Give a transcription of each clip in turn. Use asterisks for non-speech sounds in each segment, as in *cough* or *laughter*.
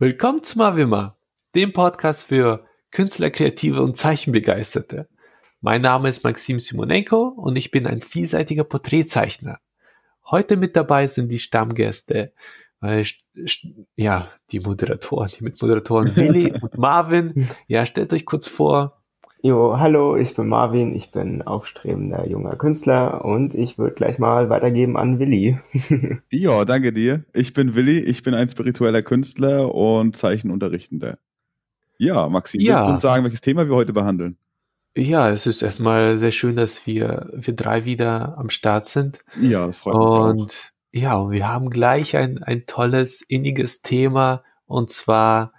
Willkommen zu Mavima, dem Podcast für Künstler, Kreative und Zeichenbegeisterte. Mein Name ist Maxim Simonenko und ich bin ein vielseitiger Porträtzeichner. Heute mit dabei sind die Stammgäste, äh, ja, die Moderatoren, die Mitmoderatoren *laughs* Willi und Marvin. Ja, stellt euch kurz vor. Jo, hallo, ich bin Marvin, ich bin aufstrebender junger Künstler und ich würde gleich mal weitergeben an Willi. *laughs* ja, danke dir. Ich bin Willi, ich bin ein spiritueller Künstler und Zeichenunterrichtender. Ja, Maxim, ja. willst du uns sagen, welches Thema wir heute behandeln? Ja, es ist erstmal sehr schön, dass wir, wir drei wieder am Start sind. Ja, das freut mich. Und auch. ja, und wir haben gleich ein, ein tolles, inniges Thema und zwar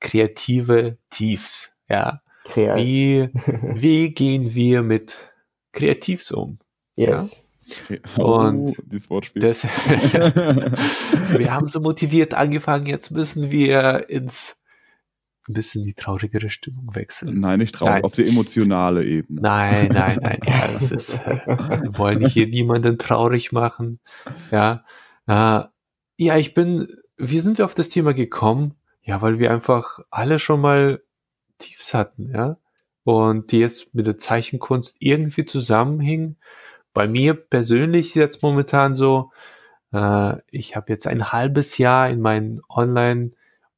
kreative Tiefs. Ja, Kreat wie, wie gehen wir mit Kreativs um? Yes. Ja? Und oh, das Wortspiel. Das, *laughs* wir haben so motiviert angefangen, jetzt müssen wir ins ein bisschen die traurigere Stimmung wechseln. Nein, nicht traurig, nein. auf die emotionale Ebene. Nein, nein, nein, ja, *laughs* das ist, wir wollen hier niemanden traurig machen. Ja, äh, ja, ich bin, wie sind wir auf das Thema gekommen? Ja, weil wir einfach alle schon mal Tiefs hatten, ja, und die jetzt mit der Zeichenkunst irgendwie zusammenhingen. Bei mir persönlich jetzt momentan so, äh, ich habe jetzt ein halbes Jahr in meinen Online-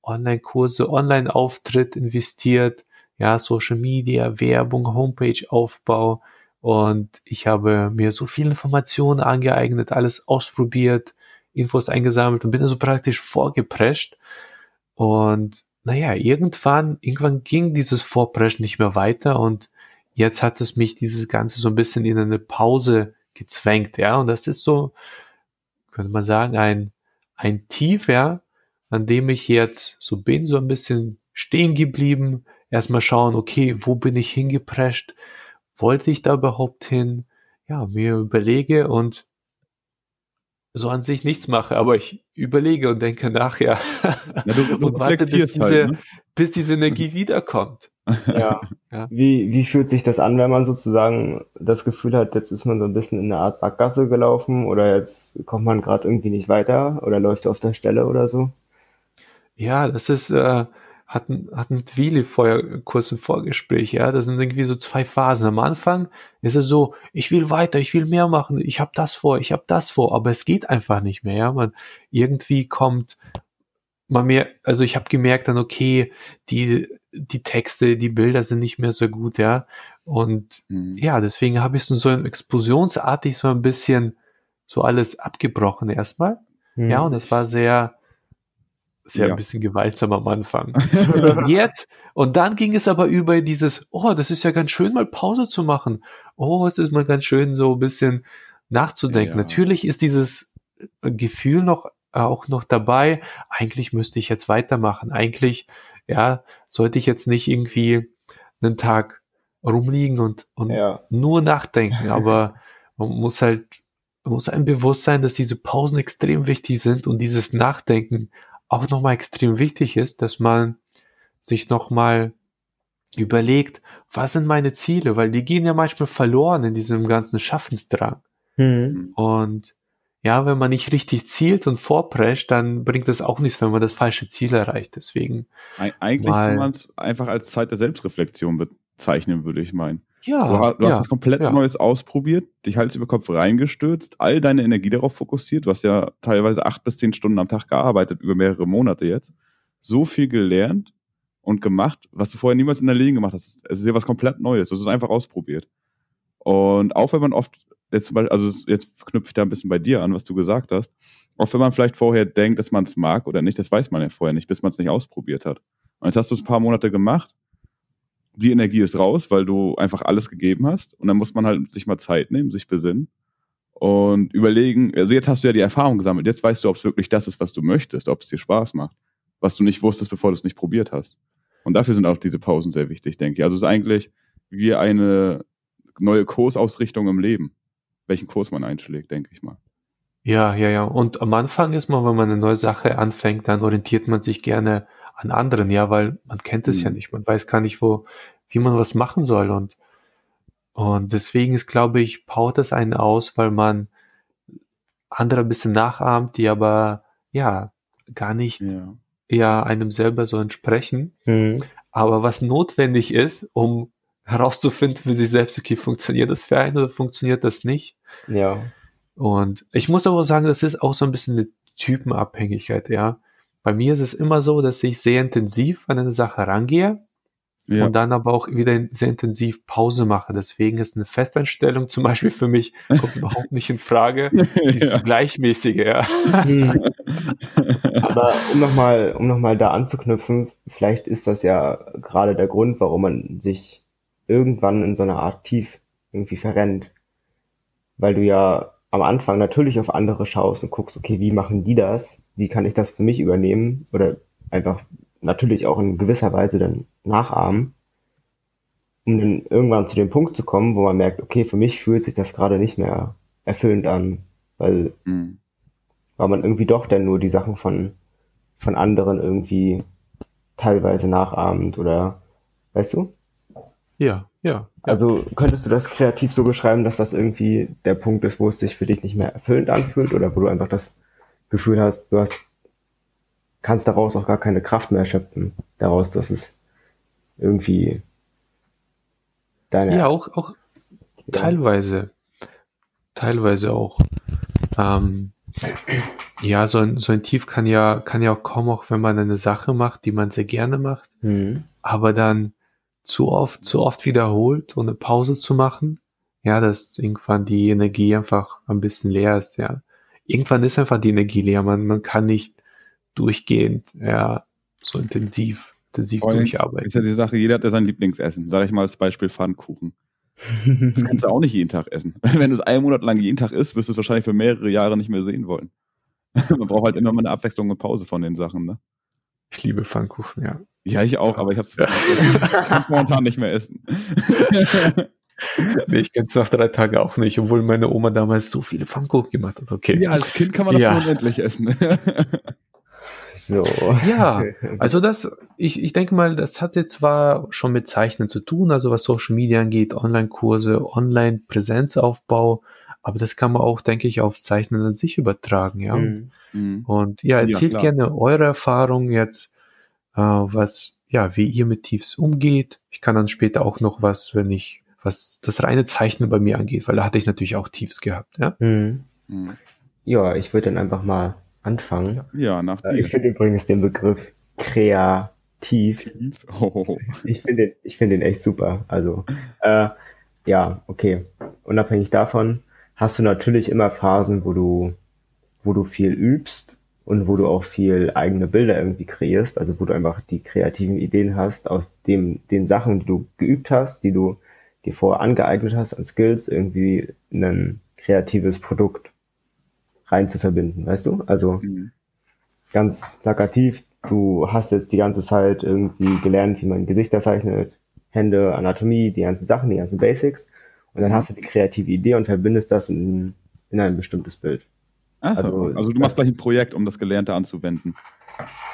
Online-Kurse, Online-Auftritt investiert, ja, Social Media, Werbung, Homepage-Aufbau und ich habe mir so viele Informationen angeeignet, alles ausprobiert, Infos eingesammelt und bin also praktisch vorgeprescht. Und naja, irgendwann, irgendwann ging dieses Vorpreschen nicht mehr weiter und jetzt hat es mich dieses Ganze so ein bisschen in eine Pause gezwängt, ja, und das ist so, könnte man sagen, ein, ein Tief, ja, an dem ich jetzt so bin, so ein bisschen stehen geblieben, erstmal schauen, okay, wo bin ich hingeprescht, wollte ich da überhaupt hin, ja, mir überlege und so an sich nichts mache, aber ich überlege und denke nachher *laughs* ja. du, du und warte, bis diese, halt, ne? bis diese Energie wiederkommt. Ja. ja. Wie, wie fühlt sich das an, wenn man sozusagen das Gefühl hat, jetzt ist man so ein bisschen in eine Art Sackgasse gelaufen oder jetzt kommt man gerade irgendwie nicht weiter oder läuft auf der Stelle oder so? Ja, das ist, äh, hatten, hatten Willi vorher kurz im Vorgespräch, ja, das sind irgendwie so zwei Phasen. Am Anfang ist es so, ich will weiter, ich will mehr machen, ich habe das vor, ich habe das vor, aber es geht einfach nicht mehr, ja, man irgendwie kommt man mehr, also ich habe gemerkt dann, okay, die, die Texte, die Bilder sind nicht mehr so gut, ja, und mhm. ja, deswegen habe ich so, so explosionsartig so ein bisschen so alles abgebrochen erstmal, mhm. ja, und es war sehr, ist ja, ein bisschen gewaltsam am Anfang. *laughs* Jetzt, und dann ging es aber über dieses, oh, das ist ja ganz schön, mal Pause zu machen. Oh, es ist mal ganz schön, so ein bisschen nachzudenken. Ja. Natürlich ist dieses Gefühl noch, auch noch dabei. Eigentlich müsste ich jetzt weitermachen. Eigentlich, ja, sollte ich jetzt nicht irgendwie einen Tag rumliegen und, und ja. nur nachdenken. *laughs* Aber man muss halt, man muss einem bewusst sein, dass diese Pausen extrem wichtig sind und dieses Nachdenken auch nochmal extrem wichtig ist, dass man sich nochmal überlegt, was sind meine Ziele, weil die gehen ja manchmal verloren in diesem ganzen Schaffensdrang. Mhm. Und ja, wenn man nicht richtig zielt und vorprescht, dann bringt das auch nichts, wenn man das falsche Ziel erreicht. Deswegen. Eigentlich kann man es einfach als Zeit der Selbstreflexion bezeichnen, würde ich meinen. Ja. Du, hast, du ja, hast was komplett ja. Neues ausprobiert, dich Hals über Kopf reingestürzt, all deine Energie darauf fokussiert. Du hast ja teilweise acht bis zehn Stunden am Tag gearbeitet, über mehrere Monate jetzt. So viel gelernt und gemacht, was du vorher niemals in der Leben gemacht hast. Es ist ja was komplett Neues. Du hast es einfach ausprobiert. Und auch wenn man oft, jetzt zum Beispiel, also jetzt knüpfe ich da ein bisschen bei dir an, was du gesagt hast. Auch wenn man vielleicht vorher denkt, dass man es mag oder nicht, das weiß man ja vorher nicht, bis man es nicht ausprobiert hat. Und jetzt hast du es ein paar Monate gemacht die Energie ist raus, weil du einfach alles gegeben hast. Und dann muss man halt sich mal Zeit nehmen, sich besinnen und überlegen, also jetzt hast du ja die Erfahrung gesammelt, jetzt weißt du, ob es wirklich das ist, was du möchtest, ob es dir Spaß macht, was du nicht wusstest, bevor du es nicht probiert hast. Und dafür sind auch diese Pausen sehr wichtig, denke ich. Also es ist eigentlich wie eine neue Kursausrichtung im Leben, welchen Kurs man einschlägt, denke ich mal. Ja, ja, ja. Und am Anfang ist man, wenn man eine neue Sache anfängt, dann orientiert man sich gerne an anderen, ja, weil man kennt es mhm. ja nicht, man weiß gar nicht, wo, wie man was machen soll und und deswegen ist, glaube ich, baut das einen aus, weil man andere ein bisschen nachahmt, die aber ja gar nicht ja. ja einem selber so entsprechen. Mhm. Aber was notwendig ist, um herauszufinden für sich selbst, okay, funktioniert das für einen oder funktioniert das nicht? Ja. Und ich muss aber sagen, das ist auch so ein bisschen eine Typenabhängigkeit, ja. Bei mir ist es immer so, dass ich sehr intensiv an eine Sache rangehe ja. und dann aber auch wieder sehr intensiv Pause mache. Deswegen ist eine Festanstellung zum Beispiel für mich kommt *laughs* überhaupt nicht in Frage. Dieses ja. gleichmäßige, ja. Aber um nochmal, um noch mal da anzuknüpfen, vielleicht ist das ja gerade der Grund, warum man sich irgendwann in so einer Art Tief irgendwie verrennt. Weil du ja am Anfang natürlich auf andere schaust und guckst, okay, wie machen die das? Wie kann ich das für mich übernehmen? Oder einfach natürlich auch in gewisser Weise dann nachahmen, um dann irgendwann zu dem Punkt zu kommen, wo man merkt, okay, für mich fühlt sich das gerade nicht mehr erfüllend an, weil, mhm. weil man irgendwie doch dann nur die Sachen von, von anderen irgendwie teilweise nachahmt oder, weißt du? Ja, ja. Also könntest du das kreativ so beschreiben, dass das irgendwie der Punkt ist, wo es sich für dich nicht mehr erfüllend anfühlt oder wo du einfach das Gefühl hast, du hast kannst daraus auch gar keine Kraft mehr schöpfen, daraus, dass es irgendwie deine. Ja, auch, auch ja. teilweise. Teilweise auch. Ähm, ja, so ein, so ein Tief kann ja, kann ja auch kommen, auch wenn man eine Sache macht, die man sehr gerne macht, mhm. aber dann zu oft, zu oft wiederholt, ohne Pause zu machen. Ja, dass irgendwann die Energie einfach ein bisschen leer ist, ja. Irgendwann ist einfach die Energie leer. Man, man kann nicht durchgehend, ja, so intensiv, intensiv Vor durcharbeiten. Ist ja die Sache, jeder hat ja sein Lieblingsessen. Sag ich mal als Beispiel Pfannkuchen. Das kannst du auch nicht jeden Tag essen. *laughs* Wenn du es einen Monat lang jeden Tag isst, wirst du es wahrscheinlich für mehrere Jahre nicht mehr sehen wollen. *laughs* Man braucht halt immer mal eine Abwechslung und Pause von den Sachen, ne? Ich liebe Pfannkuchen, ja. Ja, ich auch, aber ich hab's *laughs* ja. momentan nicht mehr essen. *laughs* nee, ich kenn's nach drei Tagen auch nicht, obwohl meine Oma damals so viele Pfannkuchen gemacht hat. Okay. Ja, als Kind kann man das ja. unendlich essen. *laughs* So. Ja, *laughs* also das, ich, ich denke mal, das hat jetzt zwar schon mit Zeichnen zu tun, also was Social Media angeht, Online-Kurse, Online-Präsenzaufbau, aber das kann man auch, denke ich, aufs Zeichnen an sich übertragen, ja. Mhm. mhm. Und ja, erzählt ja, gerne eure Erfahrungen jetzt, äh, was, ja, wie ihr mit Tiefs umgeht. Ich kann dann später auch noch was, wenn ich, was das reine Zeichnen bei mir angeht, weil da hatte ich natürlich auch Tiefs gehabt, ja. Mhm. Mhm. Ja, ich würde dann einfach mal anfangen. Ja, nach dir. Ich finde übrigens den Begriff kreativ. Oh. Ich finde den, ich finde den echt super. Also, äh, ja, okay. Unabhängig davon hast du natürlich immer Phasen, wo du, wo du viel übst und wo du auch viel eigene Bilder irgendwie kreierst, also wo du einfach die kreativen Ideen hast aus dem, den Sachen, die du geübt hast, die du dir vorher angeeignet hast an Skills, irgendwie ein kreatives Produkt rein zu verbinden, weißt du? Also mhm. ganz plakativ, du hast jetzt die ganze Zeit irgendwie gelernt, wie man Gesichter zeichnet, Hände, Anatomie, die ganzen Sachen, die ganzen Basics. Und dann mhm. hast du die kreative Idee und verbindest das in, in ein bestimmtes Bild. Ach, also, also du machst gleich ein Projekt, um das Gelernte anzuwenden.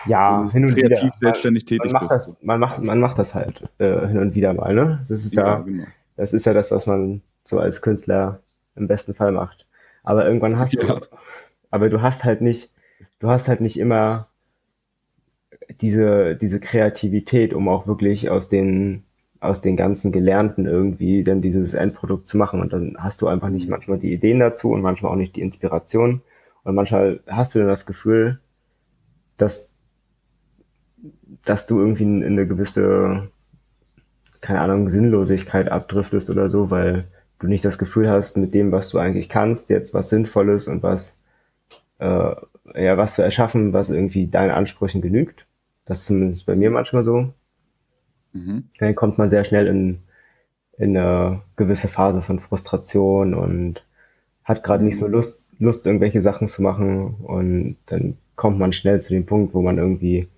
Ja, also hin und kreativ wieder. selbstständig tätig man macht Das, man, macht, man macht das halt äh, hin und wieder mal, ne? Das ist ja, ja genau. das ist ja das, was man so als Künstler im besten Fall macht. Aber irgendwann hast ja. du, aber du hast halt nicht, du hast halt nicht immer diese, diese Kreativität, um auch wirklich aus den, aus den ganzen Gelernten irgendwie dann dieses Endprodukt zu machen. Und dann hast du einfach nicht manchmal die Ideen dazu und manchmal auch nicht die Inspiration. Und manchmal hast du dann das Gefühl, dass, dass du irgendwie in eine gewisse, keine Ahnung, Sinnlosigkeit abdriftest oder so, weil du nicht das Gefühl hast, mit dem, was du eigentlich kannst, jetzt was Sinnvolles und was, äh, ja, was zu erschaffen, was irgendwie deinen Ansprüchen genügt. Das ist zumindest bei mir manchmal so. Mhm. Dann kommt man sehr schnell in, in eine gewisse Phase von Frustration und hat gerade nicht so mhm. Lust, Lust, irgendwelche Sachen zu machen. Und dann kommt man schnell zu dem Punkt, wo man irgendwie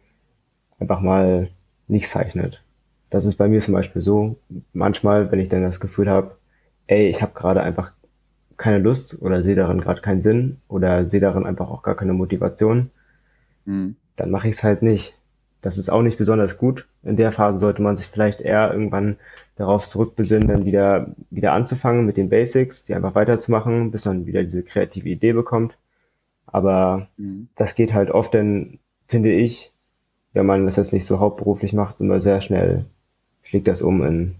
einfach mal nicht zeichnet. Das ist bei mir zum Beispiel so. Manchmal, wenn ich dann das Gefühl habe, ey, ich habe gerade einfach keine Lust oder sehe darin gerade keinen Sinn oder sehe darin einfach auch gar keine Motivation, mhm. dann mache ich es halt nicht. Das ist auch nicht besonders gut. In der Phase sollte man sich vielleicht eher irgendwann darauf zurückbesinnen, dann wieder, wieder anzufangen mit den Basics, die einfach weiterzumachen, bis man wieder diese kreative Idee bekommt. Aber mhm. das geht halt oft dann, finde ich, wenn man das jetzt nicht so hauptberuflich macht, immer sehr schnell schlägt das um in,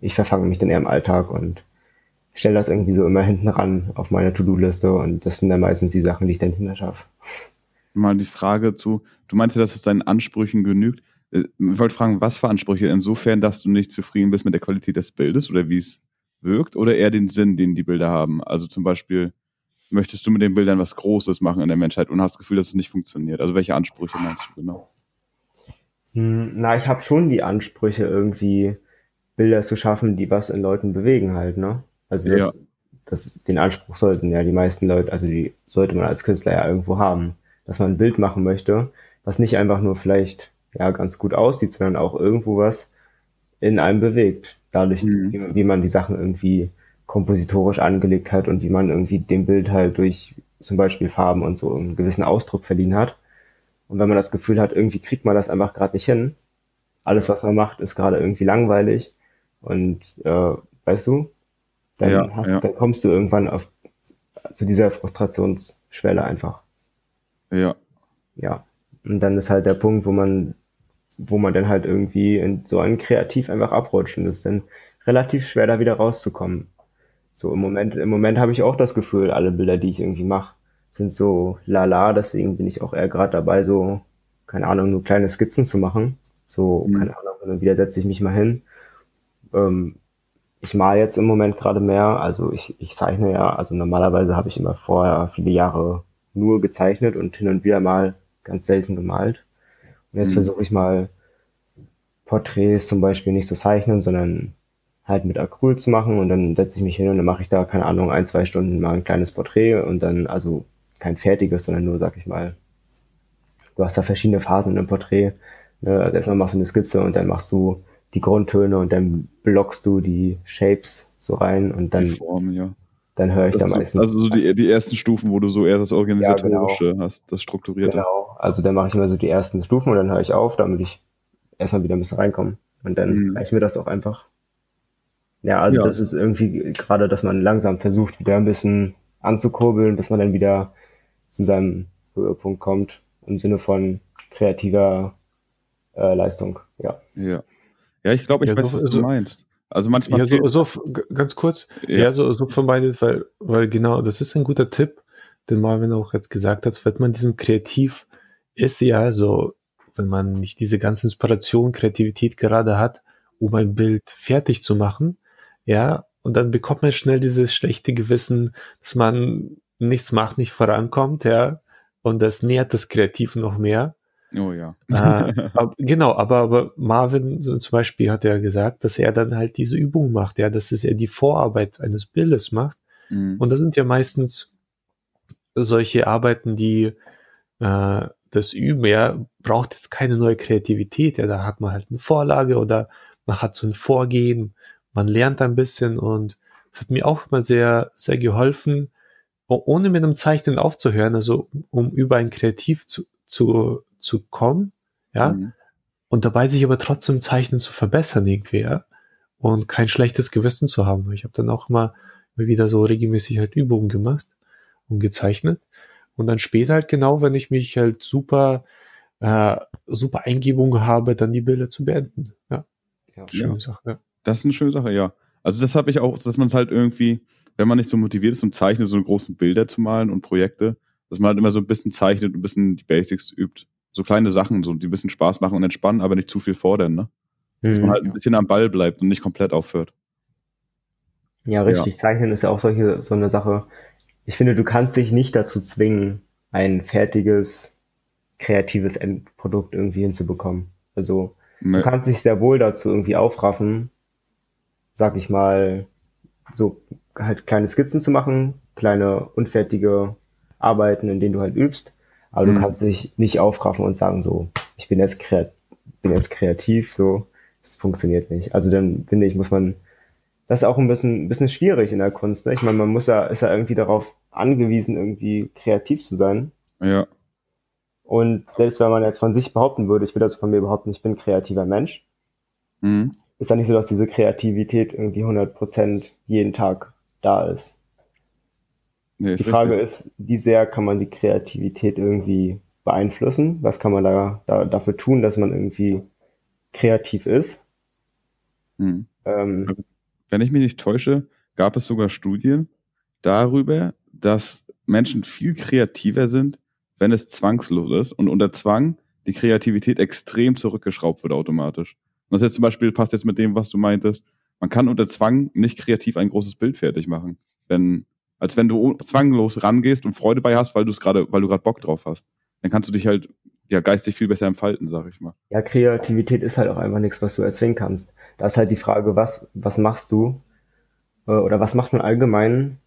ich verfange mich dann eher im Alltag und stelle das irgendwie so immer hinten ran auf meine To-Do-Liste und das sind dann meistens die Sachen, die ich dann hinter schaffe. Mal die Frage zu, du meinte, dass es deinen Ansprüchen genügt. Äh, ich wollte fragen, was für Ansprüche? Insofern, dass du nicht zufrieden bist mit der Qualität des Bildes oder wie es wirkt oder eher den Sinn, den die Bilder haben? Also zum Beispiel, möchtest du mit den Bildern was Großes machen in der Menschheit und hast das Gefühl, dass es nicht funktioniert? Also welche Ansprüche meinst du genau? Hm, na, ich habe schon die Ansprüche, irgendwie Bilder zu schaffen, die was in Leuten bewegen halt, ne? Also das, ja. das, den Anspruch sollten ja die meisten Leute, also die sollte man als Künstler ja irgendwo haben, dass man ein Bild machen möchte, was nicht einfach nur vielleicht ja ganz gut aussieht, sondern auch irgendwo was in einem bewegt. Dadurch, mhm. wie, wie man die Sachen irgendwie kompositorisch angelegt hat und wie man irgendwie dem Bild halt durch zum Beispiel Farben und so einen gewissen Ausdruck verliehen hat. Und wenn man das Gefühl hat, irgendwie kriegt man das einfach gerade nicht hin, alles, was man macht, ist gerade irgendwie langweilig und äh, weißt du, dann, ja, hast, ja. dann kommst du irgendwann auf zu dieser Frustrationsschwelle einfach. Ja. Ja. Und dann ist halt der Punkt, wo man, wo man dann halt irgendwie in so ein Kreativ einfach abrutscht und es ist dann relativ schwer, da wieder rauszukommen. So im Moment, im Moment habe ich auch das Gefühl, alle Bilder, die ich irgendwie mache, sind so lala, deswegen bin ich auch eher gerade dabei, so, keine Ahnung, nur kleine Skizzen zu machen. So, mhm. keine Ahnung, und wieder setze ich mich mal hin. Ähm, ich male jetzt im Moment gerade mehr, also ich, ich zeichne ja, also normalerweise habe ich immer vorher viele Jahre nur gezeichnet und hin und wieder mal ganz selten gemalt. Und jetzt mhm. versuche ich mal Porträts zum Beispiel nicht zu zeichnen, sondern halt mit Acryl zu machen und dann setze ich mich hin und dann mache ich da, keine Ahnung, ein, zwei Stunden mal ein kleines Porträt und dann, also kein fertiges, sondern nur, sag ich mal, du hast da verschiedene Phasen in einem Porträt. Ne? Also erstmal machst du eine Skizze und dann machst du die Grundtöne und dann blockst du die Shapes so rein und dann, Form, ja. dann höre ich das da meistens. Also so die, die ersten Stufen, wo du so eher das Organisatorische ja, genau. hast, das Strukturierte. Genau, also dann mache ich immer so die ersten Stufen und dann höre ich auf, damit ich erstmal wieder ein bisschen reinkomme. Und dann mhm. reicht mir das auch einfach. Ja, also ja. das ist irgendwie gerade, dass man langsam versucht, wieder ein bisschen anzukurbeln, bis man dann wieder zu seinem Höhepunkt kommt, im Sinne von kreativer äh, Leistung, ja. Ja. Ja, ich glaube, ich ja, weiß, so, was du meinst. Also manchmal. Ja, so, so ganz kurz. Ja, ja so, so vermeidet, weil, weil genau, das ist ein guter Tipp, den Marvin auch jetzt gesagt hat, wenn man diesem Kreativ ist ja so, wenn man nicht diese ganze Inspiration, Kreativität gerade hat, um ein Bild fertig zu machen, ja, und dann bekommt man schnell dieses schlechte Gewissen, dass man nichts macht, nicht vorankommt, ja, und das nährt das Kreativ noch mehr. Oh ja. Äh, *laughs* aber, genau, aber, aber Marvin zum Beispiel hat ja gesagt, dass er dann halt diese Übung macht, ja, dass er die Vorarbeit eines Bildes macht. Mhm. Und das sind ja meistens solche Arbeiten, die äh, das Üben, ja, braucht jetzt keine neue Kreativität, ja, da hat man halt eine Vorlage oder man hat so ein Vorgehen, man lernt ein bisschen und das hat mir auch immer sehr, sehr geholfen, ohne mit einem Zeichnen aufzuhören, also um über ein Kreativ zu, zu zu kommen, ja, mhm. und dabei sich aber trotzdem Zeichnen zu verbessern irgendwie, ja, und kein schlechtes Gewissen zu haben. Ich habe dann auch mal wieder so regelmäßig halt Übungen gemacht und gezeichnet und dann später halt genau, wenn ich mich halt super äh, super Eingebung habe, dann die Bilder zu beenden. Ja, ja schöne ja. Sache. Ja. Das ist eine schöne Sache, ja. Also das habe ich auch, dass man es halt irgendwie, wenn man nicht so motiviert ist, um Zeichnen, so großen Bilder zu malen und Projekte, dass man halt immer so ein bisschen zeichnet und ein bisschen die Basics übt so kleine Sachen, so, die ein bisschen Spaß machen und entspannen, aber nicht zu viel fordern, ne? Dass man mhm. halt ein bisschen am Ball bleibt und nicht komplett aufhört. Ja, richtig. Ja. Zeichnen ist ja auch solche, so eine Sache. Ich finde, du kannst dich nicht dazu zwingen, ein fertiges, kreatives Endprodukt irgendwie hinzubekommen. Also, nee. du kannst dich sehr wohl dazu irgendwie aufraffen, sag ich mal, so halt kleine Skizzen zu machen, kleine unfertige Arbeiten, in denen du halt übst. Aber mhm. du kannst dich nicht aufraffen und sagen so, ich bin jetzt, kreat bin jetzt kreativ, so. Das funktioniert nicht. Also dann finde ich, muss man, das ist auch ein bisschen, ein bisschen schwierig in der Kunst. Ne? Ich meine, man muss ja, ist ja irgendwie darauf angewiesen, irgendwie kreativ zu sein. Ja. Und selbst wenn man jetzt von sich behaupten würde, ich will das von mir behaupten, ich bin ein kreativer Mensch, mhm. Ist ja nicht so, dass diese Kreativität irgendwie 100% jeden Tag da ist. Nee, die Frage richtig. ist, wie sehr kann man die Kreativität irgendwie beeinflussen? Was kann man da, da dafür tun, dass man irgendwie kreativ ist? Hm. Ähm, also, Wenn ich mich nicht täusche, gab es sogar Studien darüber, dass Menschen viel kreativer sind, wenn es zwangslos ist und unter Zwang die Kreativität extrem zurückgeschraubt wird automatisch. Und das jetzt zum Beispiel passt jetzt mit dem, was du meintest. Man kann unter Zwang nicht kreativ ein großes Bild fertig machen. Wenn, als wenn du zwanglos rangehst und Freude bei hast, weil du es gerade, weil du gerade Bock drauf hast. Dann kannst du dich halt ja geistig viel besser entfalten, sag ich mal. Ja, Kreativität ist halt auch einfach nichts, was du erzwingen kannst. Da ist halt die Frage, was, was machst du? Äh, oder was macht man allgemein,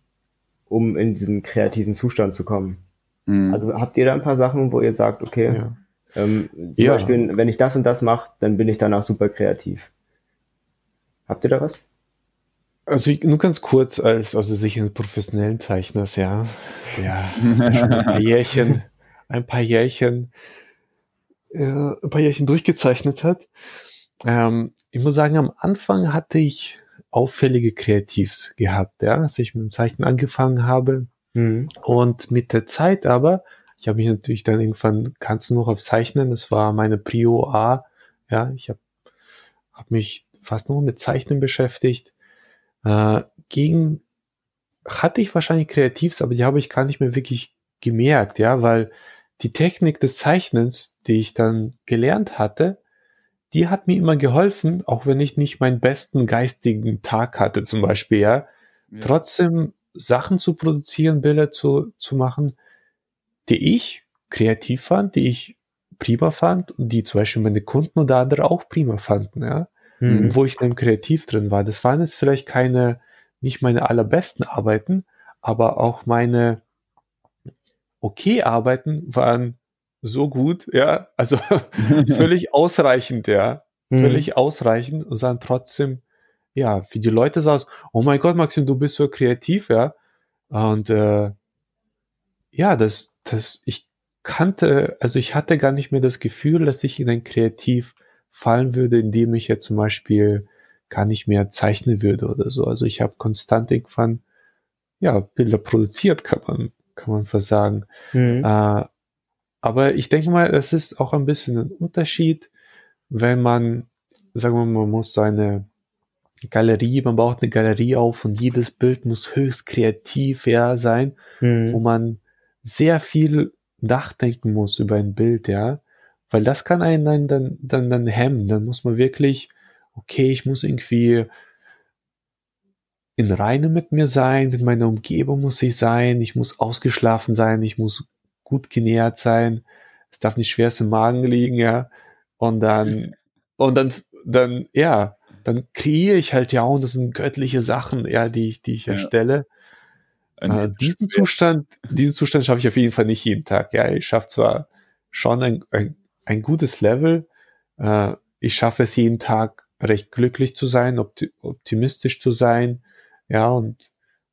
um in diesen kreativen Zustand zu kommen? Mhm. Also habt ihr da ein paar Sachen, wo ihr sagt, okay, ja. Ähm, zum ja. Beispiel, wenn ich das und das mache, dann bin ich danach super kreativ. Habt ihr da was? Also nur ganz kurz als also sicher professionellen Zeichners, ja. Ja, ein paar Jährchen, ein paar Jährchen, äh, ein paar Jährchen durchgezeichnet hat. Ähm, ich muss sagen, am Anfang hatte ich auffällige Kreativs gehabt, ja, als ich mit dem Zeichnen angefangen habe. Mhm. Und mit der Zeit aber, ich habe mich natürlich dann irgendwann ganz nur auf Zeichnen, das war meine Prio A, ja, ich habe hab mich fast nur mit Zeichnen beschäftigt. Äh, gegen hatte ich wahrscheinlich Kreativs, aber die habe ich gar nicht mehr wirklich gemerkt, ja, weil die Technik des Zeichnens, die ich dann gelernt hatte, die hat mir immer geholfen, auch wenn ich nicht meinen besten geistigen Tag hatte, zum Beispiel, ja. ja. Trotzdem Sachen zu produzieren, Bilder zu, zu machen, die ich kreativ fand, die ich prima fand und die zum Beispiel meine Kunden oder andere auch prima fanden, ja. Mhm. Wo ich dann kreativ drin war. Das waren jetzt vielleicht keine, nicht meine allerbesten Arbeiten, aber auch meine okay Arbeiten waren so gut, ja, also *laughs* völlig ausreichend, ja, mhm. völlig ausreichend und sahen trotzdem ja, für die Leute sah es, oh mein Gott, Maxim, du bist so kreativ, ja. Und äh, ja, das, das, ich kannte, also ich hatte gar nicht mehr das Gefühl, dass ich in ein Kreativ fallen würde, indem ich jetzt zum Beispiel gar nicht mehr zeichnen würde oder so. Also ich habe konstant irgendwann ja Bilder produziert, kann man kann man versagen. Mhm. Äh, aber ich denke mal, es ist auch ein bisschen ein Unterschied, wenn man, sagen wir mal, man muss seine Galerie, man baut eine Galerie auf und jedes Bild muss höchst kreativ ja, sein, mhm. wo man sehr viel nachdenken muss über ein Bild, ja. Weil das kann einen dann, dann, dann, dann hemmen. Dann muss man wirklich, okay, ich muss irgendwie in Reine mit mir sein, mit meiner Umgebung muss ich sein, ich muss ausgeschlafen sein, ich muss gut genährt sein, es darf nicht schwerst im Magen liegen, ja. Und dann, *laughs* und dann, dann, ja, dann kreiere ich halt ja, und das sind göttliche Sachen, ja, die ich, die ich ja. Erstelle. Äh, diesen Zustand, diesen Zustand schaffe ich auf jeden Fall nicht jeden Tag. Ja, ich schaffe zwar schon ein, ein, ein gutes Level, äh, ich schaffe es jeden Tag recht glücklich zu sein, opti optimistisch zu sein, ja, und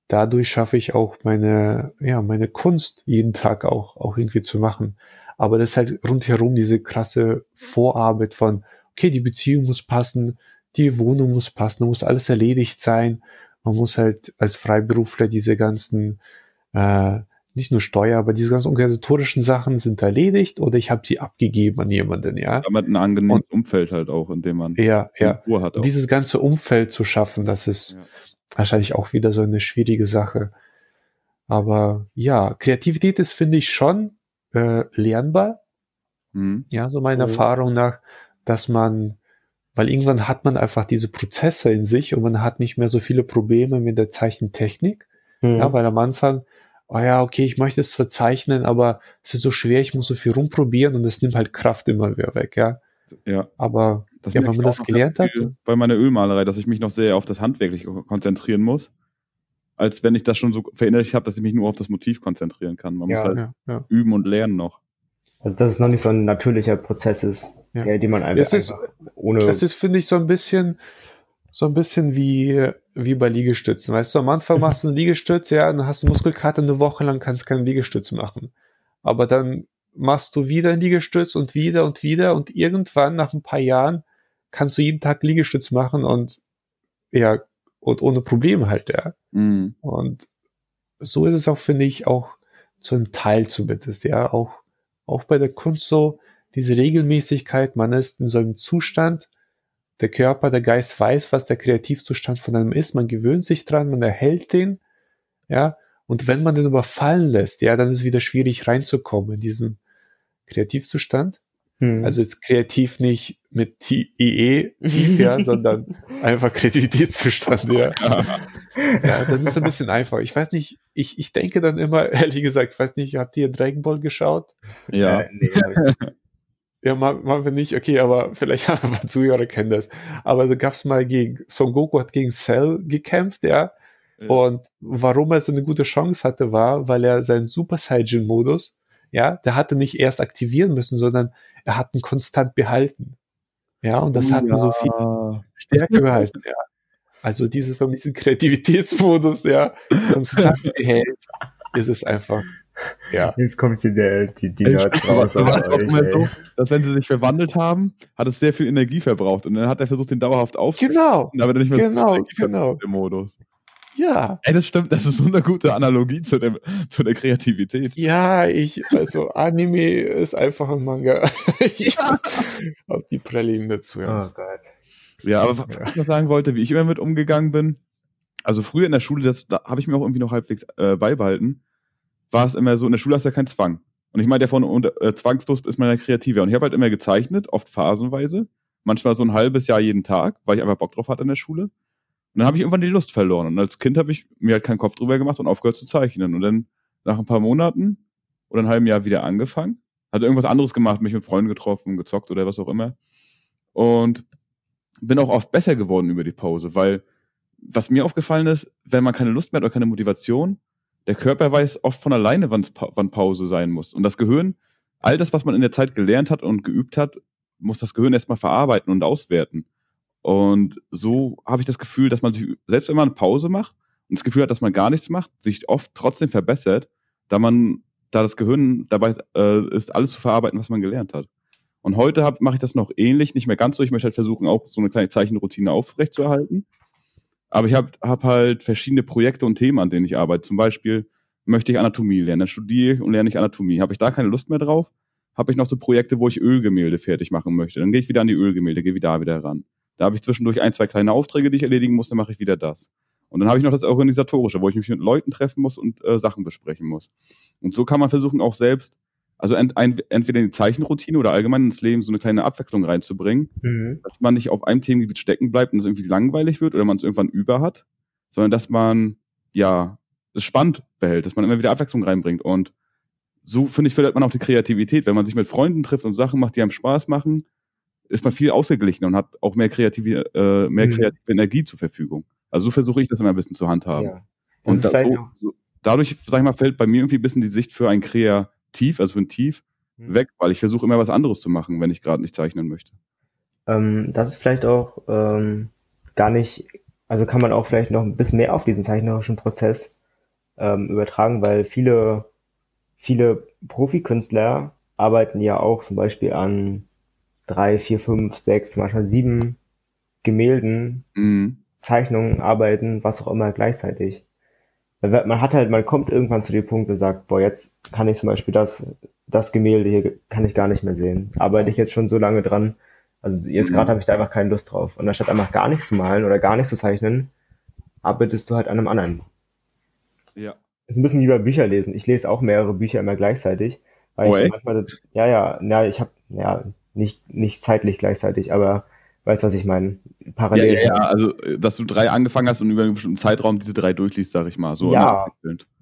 dadurch schaffe ich auch meine, ja, meine Kunst jeden Tag auch, auch irgendwie zu machen. Aber das ist halt rundherum diese krasse Vorarbeit von, okay, die Beziehung muss passen, die Wohnung muss passen, da muss alles erledigt sein. Man muss halt als Freiberufler diese ganzen, äh, nicht nur Steuer, aber diese ganzen organisatorischen Sachen sind erledigt oder ich habe sie abgegeben an jemanden, ja. Damit ein angenehmes Und, Umfeld halt auch, in dem man ja, ja. Ruhe hat. Auch. Dieses ganze Umfeld zu schaffen, das ist ja. wahrscheinlich auch wieder so eine schwierige Sache. Aber ja, Kreativität ist, finde ich, schon äh, lernbar. Mhm. Ja, so meiner oh. Erfahrung nach, dass man weil irgendwann hat man einfach diese Prozesse in sich und man hat nicht mehr so viele Probleme mit der Zeichentechnik. Mhm. Ja, weil am Anfang, oh ja, okay, ich möchte es verzeichnen, aber es ist so schwer, ich muss so viel rumprobieren und es nimmt halt Kraft immer wieder weg, ja. Ja. Aber das ja, wenn man das gelernt hat. Bei meiner Ölmalerei, dass ich mich noch sehr auf das Handwerkliche konzentrieren muss, als wenn ich das schon so verinnerlicht habe, dass ich mich nur auf das Motiv konzentrieren kann. Man ja, muss halt ja, ja. üben und lernen noch. Also dass es noch nicht so ein natürlicher Prozess ist, ja. der, den man einfach, es ist, ohne. Das ist, finde ich, so ein bisschen, so ein bisschen wie, wie bei Liegestützen. Weißt du, am Anfang machst du einen Liegestütz, ja, dann hast du Muskelkater eine Woche lang, kannst keinen Liegestütz machen. Aber dann machst du wieder einen Liegestütz und wieder und wieder und irgendwann nach ein paar Jahren kannst du jeden Tag Liegestütz machen und ja, und ohne Probleme halt, ja. Mhm. Und so ist es auch, finde ich, auch zu einem Teil zumindest, ja, auch auch bei der Kunst so, diese Regelmäßigkeit, man ist in so einem Zustand, der Körper, der Geist weiß, was der Kreativzustand von einem ist, man gewöhnt sich dran, man erhält den, ja, und wenn man den überfallen lässt, ja, dann ist es wieder schwierig reinzukommen in diesen Kreativzustand. Hm. Also jetzt kreativ nicht mit IE tief, ja, sondern einfach Kreativitätszustand, ja. *laughs* ja, das ist ein bisschen einfach. Ich weiß nicht, ich, ich denke dann immer, *laughs* ehrlich gesagt, ich weiß nicht, habt ihr Dragon Ball geschaut? Ja. Äh, nee, ja, machen wir nicht, okay, aber vielleicht *laughs* haben wir Zuhörer kennen das. Aber da gab's mal gegen, Son Goku hat gegen Cell gekämpft, ja. ja. Und warum er so eine gute Chance hatte, war, weil er seinen Super Saiyan Modus, ja, der hatte nicht erst aktivieren müssen, sondern er hat ihn konstant behalten. Ja, und das oh, hat mir so viel Stärke behalten, ja. Also man diesen Kreativitätsmodus, ja, konstant *laughs* behält, ist es einfach ja. *laughs* Jetzt kommt sie der, die, die Nerds raus aus euch. So, dass wenn sie sich verwandelt haben, hat es sehr viel Energie verbraucht und dann hat er versucht, den dauerhaft aufzunehmen. Genau. Aber dann nicht mehr genau, so genau. im Modus. Ja. Ey, das stimmt, das ist so eine gute Analogie zu, dem, zu der Kreativität. Ja, ich, also Anime ist einfach ein Manga. *laughs* ich hab die Pralinen dazu. Ja. Oh Gott. Ja, aber was ich noch sagen wollte, wie ich immer mit umgegangen bin, also früher in der Schule, das da habe ich mir auch irgendwie noch halbwegs äh, beibehalten war es immer so, in der Schule hast du ja keinen Zwang. Und ich meine, der von unter, äh, zwangslos ist man ja kreativer. Und ich habe halt immer gezeichnet, oft phasenweise. Manchmal so ein halbes Jahr jeden Tag, weil ich einfach Bock drauf hatte in der Schule. Und dann habe ich irgendwann die Lust verloren. Und als Kind habe ich mir halt keinen Kopf drüber gemacht und aufgehört zu zeichnen. Und dann nach ein paar Monaten oder einem halben Jahr wieder angefangen. Hatte irgendwas anderes gemacht, mich mit Freunden getroffen, gezockt oder was auch immer. Und bin auch oft besser geworden über die Pause, weil was mir aufgefallen ist, wenn man keine Lust mehr hat oder keine Motivation, der Körper weiß oft von alleine, wann, wann Pause sein muss. Und das Gehirn, all das, was man in der Zeit gelernt hat und geübt hat, muss das Gehirn erstmal verarbeiten und auswerten. Und so habe ich das Gefühl, dass man sich, selbst wenn man eine Pause macht und das Gefühl hat, dass man gar nichts macht, sich oft trotzdem verbessert, da man, da das Gehirn dabei äh, ist, alles zu verarbeiten, was man gelernt hat. Und heute mache ich das noch ähnlich, nicht mehr ganz so. Ich möchte halt versuchen, auch so eine kleine Zeichenroutine aufrechtzuerhalten. Aber ich habe hab halt verschiedene Projekte und Themen, an denen ich arbeite. Zum Beispiel möchte ich Anatomie lernen, dann studiere ich und lerne ich Anatomie. Habe ich da keine Lust mehr drauf, habe ich noch so Projekte, wo ich Ölgemälde fertig machen möchte. Dann gehe ich wieder an die Ölgemälde, gehe wieder wieder ran. Da habe ich zwischendurch ein, zwei kleine Aufträge, die ich erledigen muss, dann mache ich wieder das. Und dann habe ich noch das Organisatorische, wo ich mich mit Leuten treffen muss und äh, Sachen besprechen muss. Und so kann man versuchen, auch selbst also ent, ein, entweder in die Zeichenroutine oder allgemein ins Leben so eine kleine Abwechslung reinzubringen, mhm. dass man nicht auf einem Themengebiet stecken bleibt und es irgendwie langweilig wird oder man es irgendwann über hat, sondern dass man ja es spannend behält, dass man immer wieder Abwechslung reinbringt und so finde ich fördert man auch die Kreativität, wenn man sich mit Freunden trifft und Sachen macht, die einem Spaß machen, ist man viel ausgeglichener und hat auch mehr kreative äh, mehr mhm. kreative Energie zur Verfügung. Also so versuche ich das immer ein bisschen zu handhaben. Ja. Und da, so, dadurch, sag ich mal, fällt bei mir irgendwie ein bisschen die Sicht für ein Kreativ tief, also von tief, mhm. weg, weil ich versuche immer was anderes zu machen, wenn ich gerade nicht zeichnen möchte. Ähm, das ist vielleicht auch ähm, gar nicht, also kann man auch vielleicht noch ein bisschen mehr auf diesen zeichnerischen Prozess ähm, übertragen, weil viele, viele Profikünstler arbeiten ja auch zum Beispiel an drei, vier, fünf, sechs, manchmal sieben Gemälden, mhm. Zeichnungen, Arbeiten, was auch immer gleichzeitig man hat halt, man kommt irgendwann zu dem Punkt und sagt, boah, jetzt kann ich zum Beispiel das, das Gemälde hier kann ich gar nicht mehr sehen. Arbeite ich jetzt schon so lange dran. Also jetzt gerade mhm. habe ich da einfach keine Lust drauf. Und anstatt einfach gar nichts zu malen oder gar nichts zu zeichnen, arbeitest du halt an einem anderen. Ja. Das ist ein bisschen wie bei Bücher lesen. Ich lese auch mehrere Bücher immer gleichzeitig. Weil oh, ich manchmal, ja, ja, ja, ich habe, ja, nicht, nicht zeitlich gleichzeitig, aber Weißt du, was ich meine? Parallel. Ja, ja, ja, also, dass du drei angefangen hast und über einen bestimmten Zeitraum diese drei durchliest, sag ich mal. So ja,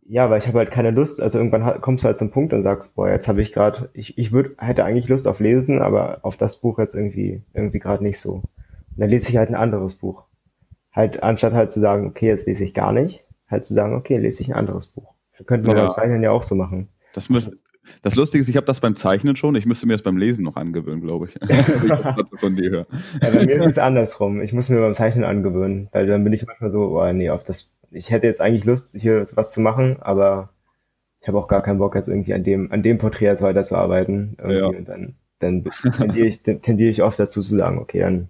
ja, weil ich habe halt keine Lust. Also irgendwann kommst du halt zum Punkt und sagst, boah, jetzt habe ich gerade, ich, ich würd, hätte eigentlich Lust auf Lesen, aber auf das Buch jetzt irgendwie, irgendwie gerade nicht so. Und dann lese ich halt ein anderes Buch. Halt, anstatt halt zu sagen, okay, jetzt lese ich gar nicht, halt zu sagen, okay, lese ich ein anderes Buch. Könnte man ja. beim Zeichnen ja auch so machen. Das müsste, das Lustige ist, ich habe das beim Zeichnen schon. Ich müsste mir das beim Lesen noch angewöhnen, glaube ich. *laughs* ich von dir höre. Ja, bei mir ist es andersrum. Ich muss mir beim Zeichnen angewöhnen, weil dann bin ich manchmal so, oh nee, auf das. Ich hätte jetzt eigentlich Lust, hier was zu machen, aber ich habe auch gar keinen Bock, jetzt irgendwie an dem, an dem Porträt jetzt weiterzuarbeiten. Ja. Und dann, dann tendiere ich, tendiere ich oft dazu zu sagen, okay, dann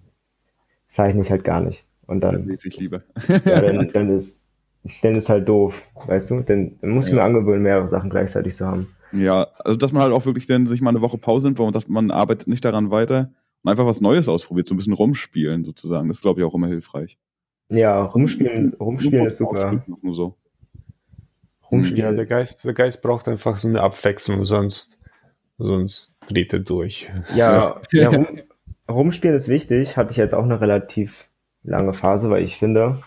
zeichne ich halt gar nicht. Und dann. Dann lese ich lieber. ja, dann, dann ist, dann ist halt doof, weißt du? Dann, dann muss ich ja. mir angewöhnen, mehrere Sachen gleichzeitig zu haben. Ja, also dass man halt auch wirklich dann sich mal eine Woche Pause nimmt, wo man sagt, man arbeitet nicht daran weiter und einfach was Neues ausprobiert, so ein bisschen rumspielen sozusagen. Das ist, glaube ich, auch immer hilfreich. Ja, rumspielen, rumspielen ist super. Nur so. Rumspielen. Ja, der Geist, der Geist braucht einfach so eine Abwechslung, sonst, sonst dreht er durch. Ja, ja *laughs* rum, rumspielen ist wichtig. Hatte ich jetzt auch eine relativ lange Phase, weil ich finde,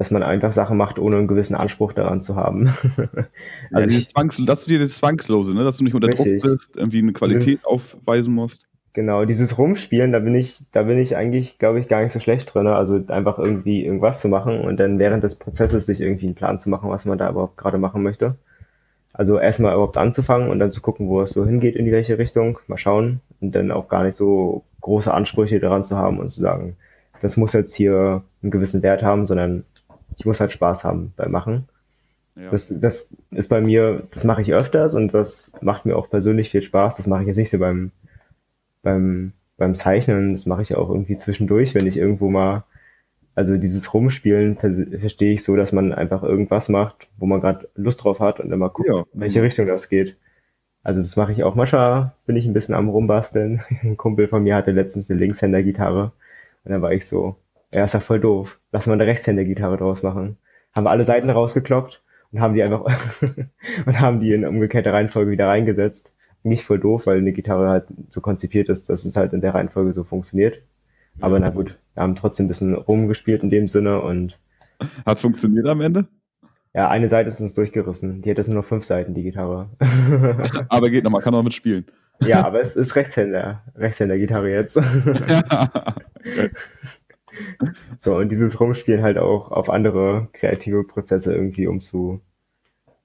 dass man einfach Sachen macht, ohne einen gewissen Anspruch daran zu haben. *laughs* also ja, Zwangs, dass du dir das Zwangslose, ne? dass du nicht unter richtig. Druck bist, irgendwie eine Qualität dieses, aufweisen musst. Genau, dieses Rumspielen, da bin ich, da bin ich eigentlich, glaube ich, gar nicht so schlecht drin. Also einfach irgendwie irgendwas zu machen und dann während des Prozesses sich irgendwie einen Plan zu machen, was man da überhaupt gerade machen möchte. Also erstmal überhaupt anzufangen und dann zu gucken, wo es so hingeht, in die welche Richtung, mal schauen und dann auch gar nicht so große Ansprüche daran zu haben und zu sagen, das muss jetzt hier einen gewissen Wert haben, sondern ich muss halt Spaß haben beim Machen. Ja. Das, das ist bei mir, das mache ich öfters und das macht mir auch persönlich viel Spaß. Das mache ich jetzt nicht so beim, beim, beim Zeichnen. Das mache ich auch irgendwie zwischendurch, wenn ich irgendwo mal, also dieses Rumspielen verstehe ich so, dass man einfach irgendwas macht, wo man gerade Lust drauf hat und dann mal guckt, ja. welche Richtung das geht. Also das mache ich auch. Manchmal bin ich ein bisschen am Rumbasteln. *laughs* Ein Kumpel von mir hatte letztens eine Linkshänder-Gitarre und dann war ich so, ja, ist ja voll doof. Lass mal eine Rechtshänder-Gitarre draus machen. Haben wir alle Seiten rausgekloppt und haben die einfach *laughs* und haben die in umgekehrter Reihenfolge wieder reingesetzt. Nicht voll doof, weil eine Gitarre halt so konzipiert ist, dass es halt in der Reihenfolge so funktioniert. Aber na gut, wir haben trotzdem ein bisschen rumgespielt in dem Sinne und. Hat funktioniert am Ende? Ja, eine Seite ist uns durchgerissen. Die hat jetzt nur noch fünf Seiten, die Gitarre. *laughs* aber geht noch, man kann auch mitspielen. Ja, aber es ist Rechtshänder, Rechtshänder-Gitarre jetzt. Ja. *laughs* *laughs* So, und dieses Rumspielen halt auch auf andere kreative Prozesse irgendwie umzu.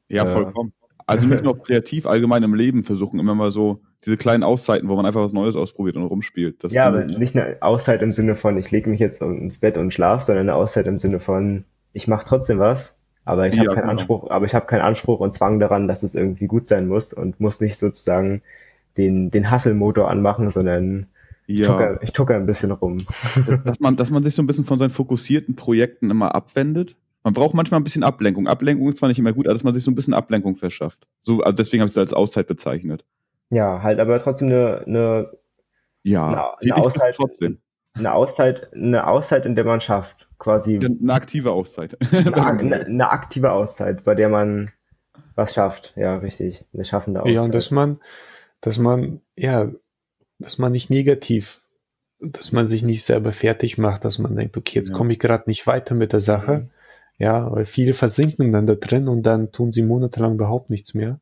Ja, äh, vollkommen. Also nicht nur kreativ, allgemein im Leben versuchen immer mal so diese kleinen Auszeiten, wo man einfach was Neues ausprobiert und rumspielt. Das ja, aber nicht eine Auszeit im Sinne von, ich lege mich jetzt ins Bett und schlaf, sondern eine Auszeit im Sinne von, ich mache trotzdem was, aber ich ja, habe keinen genau. Anspruch, aber ich habe keinen Anspruch und Zwang daran, dass es irgendwie gut sein muss und muss nicht sozusagen den, den Hustle-Motor anmachen, sondern ja. Ich tucke, ich tucke ein bisschen rum. *laughs* dass, man, dass man sich so ein bisschen von seinen fokussierten Projekten immer abwendet. Man braucht manchmal ein bisschen Ablenkung. Ablenkung ist zwar nicht immer gut, aber dass man sich so ein bisschen Ablenkung verschafft. So, also deswegen habe ich es als Auszeit bezeichnet. Ja, halt aber trotzdem eine, eine, ja, eine, eine Auszeit. Trotzdem. Eine Auszeit, eine Auszeit, in der man schafft, quasi. Eine aktive Auszeit. *laughs* Eine, *laughs* eine, eine aktive Auszeit, bei der man was schafft. Ja, richtig. Eine schaffende Auszeit. Ja, und dass man, dass man, ja, dass man nicht negativ, dass man sich nicht selber fertig macht, dass man denkt, okay, jetzt ja. komme ich gerade nicht weiter mit der Sache. Mhm. Ja, weil viele versinken dann da drin und dann tun sie monatelang überhaupt nichts mehr.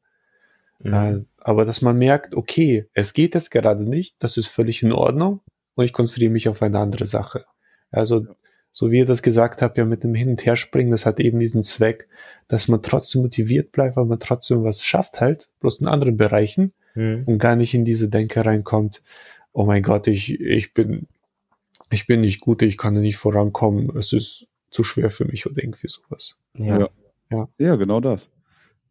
Mhm. Äh, aber dass man merkt, okay, es geht jetzt gerade nicht, das ist völlig in Ordnung und ich konzentriere mich auf eine andere Sache. Also, so wie ihr das gesagt habt, ja, mit dem Hin- und Herspringen, das hat eben diesen Zweck, dass man trotzdem motiviert bleibt, weil man trotzdem was schafft halt, bloß in anderen Bereichen mhm. und gar nicht in diese Denke reinkommt, oh mein Gott, ich, ich bin, ich bin nicht gut, ich kann nicht vorankommen, es ist zu schwer für mich oder irgendwie sowas. Ja, ja. ja genau das.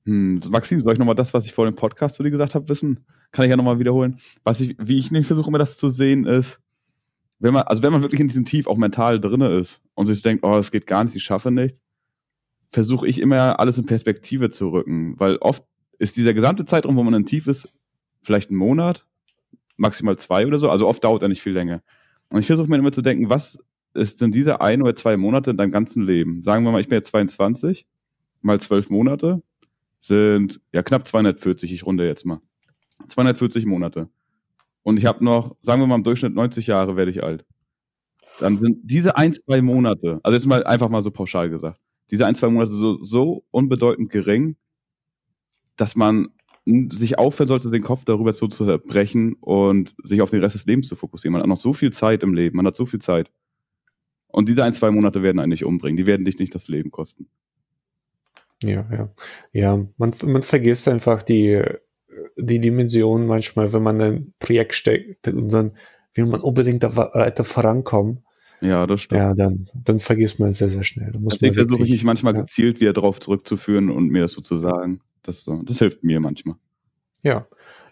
Hm, Maxim, soll ich nochmal das, was ich vor dem Podcast zu dir gesagt habe, wissen? Kann ich ja nochmal wiederholen. Was ich, wie ich nämlich versuche immer das zu sehen, ist, wenn man, also wenn man wirklich in diesem Tief auch mental drinne ist und sich denkt, oh, es geht gar nicht, ich schaffe nichts, versuche ich immer alles in Perspektive zu rücken, weil oft ist dieser gesamte Zeitraum, wo man in Tief ist, vielleicht einen Monat, maximal zwei oder so. Also oft dauert er nicht viel länger. Und ich versuche mir immer zu denken, was ist denn diese ein oder zwei Monate in deinem ganzen Leben? Sagen wir mal, ich bin jetzt 22, mal zwölf Monate sind ja knapp 240, ich runde jetzt mal. 240 Monate. Und ich habe noch, sagen wir mal im Durchschnitt 90 Jahre werde ich alt. Dann sind diese ein, zwei Monate, also jetzt mal einfach mal so pauschal gesagt, diese ein, zwei Monate so, so unbedeutend gering, dass man sich aufhören sollte, den Kopf darüber zu zerbrechen und sich auf den Rest des Lebens zu fokussieren. Man hat noch so viel Zeit im Leben, man hat so viel Zeit. Und diese ein, zwei Monate werden einen nicht umbringen, die werden dich nicht das Leben kosten. Ja, ja. Ja, man, man vergisst einfach die, die Dimension manchmal, wenn man ein Projekt steckt und dann will man unbedingt da weiter vorankommen. Ja, das stimmt. Ja, dann, dann vergisst man es sehr, sehr schnell. Deswegen versuche ich mich manchmal ja. gezielt wieder darauf zurückzuführen und mir das so zu sagen. Das, das hilft mir manchmal. Ja.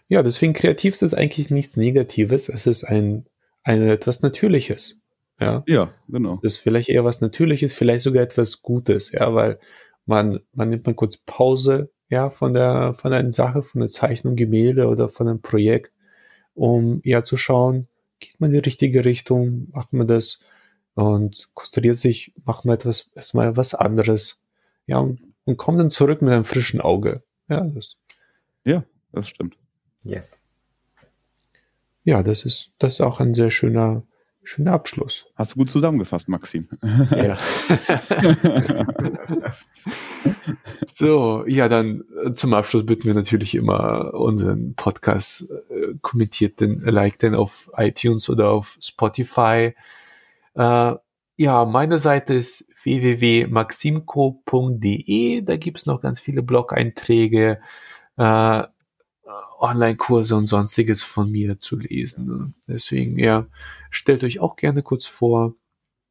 Ja, deswegen kreativ ist eigentlich nichts Negatives. Es ist ein, ein etwas Natürliches. Ja. Ja, genau. Es ist vielleicht eher was Natürliches, vielleicht sogar etwas Gutes, ja, weil man, man nimmt mal kurz Pause, ja, von der, von einer Sache, von der Zeichnung, Gemälde oder von einem Projekt, um ja zu schauen, geht man in die richtige Richtung, macht man das und konstruiert sich, macht man etwas, erstmal was anderes. Ja, und, und kommt dann zurück mit einem frischen Auge. Ja, das, Ja, das stimmt. Yes. ja, das ist, das ist auch ein sehr schöner, schöner Abschluss. Hast du gut zusammengefasst, Maxim. yes. *laughs* So, ja, dann äh, zum Abschluss bitten wir natürlich immer unseren Podcast äh, kommentiert den, like den auf iTunes oder auf Spotify. Äh, ja, meine Seite ist www.maximco.de. Da gibt's noch ganz viele Blog-Einträge, äh, Online-Kurse und sonstiges von mir zu lesen. Deswegen, ja, stellt euch auch gerne kurz vor.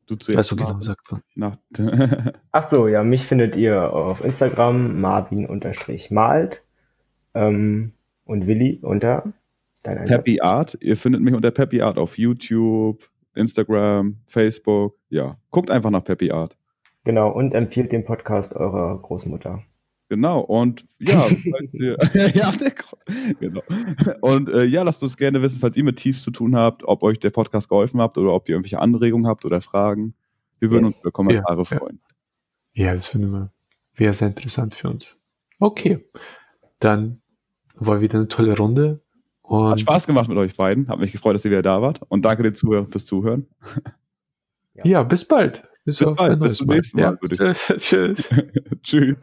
Du zuerst. Also genau Marvin. sagt man. Nach, *laughs* Ach so, ja, mich findet ihr auf Instagram marvin-malt ähm, und Willi unter. Peppy Art. Ihr findet mich unter Peppy Art auf YouTube, Instagram, Facebook. Ja, guckt einfach nach Peppy Art. Genau, und empfiehlt den Podcast eurer Großmutter. Genau, und ja, falls ihr, *laughs* *laughs* ja, der, genau. Und äh, ja, lasst uns gerne wissen, falls ihr mit Tiefs zu tun habt, ob euch der Podcast geholfen habt oder ob ihr irgendwelche Anregungen habt oder Fragen. Wir würden Yes. uns über Kommentare Ja, ja. freuen. Ja, das finden wir. Wäre sehr interessant für uns. Okay. Dann war wieder eine tolle Runde. Und Hat Spaß gemacht mit euch beiden. Hat mich gefreut, dass ihr wieder da wart. Und danke den Zuhörern fürs Zuhören. ja, bis bald. Bis, Bis auf bald. Bis zum nächsten Mal, Ja, *laughs* tschüss. *laughs* Tschüss.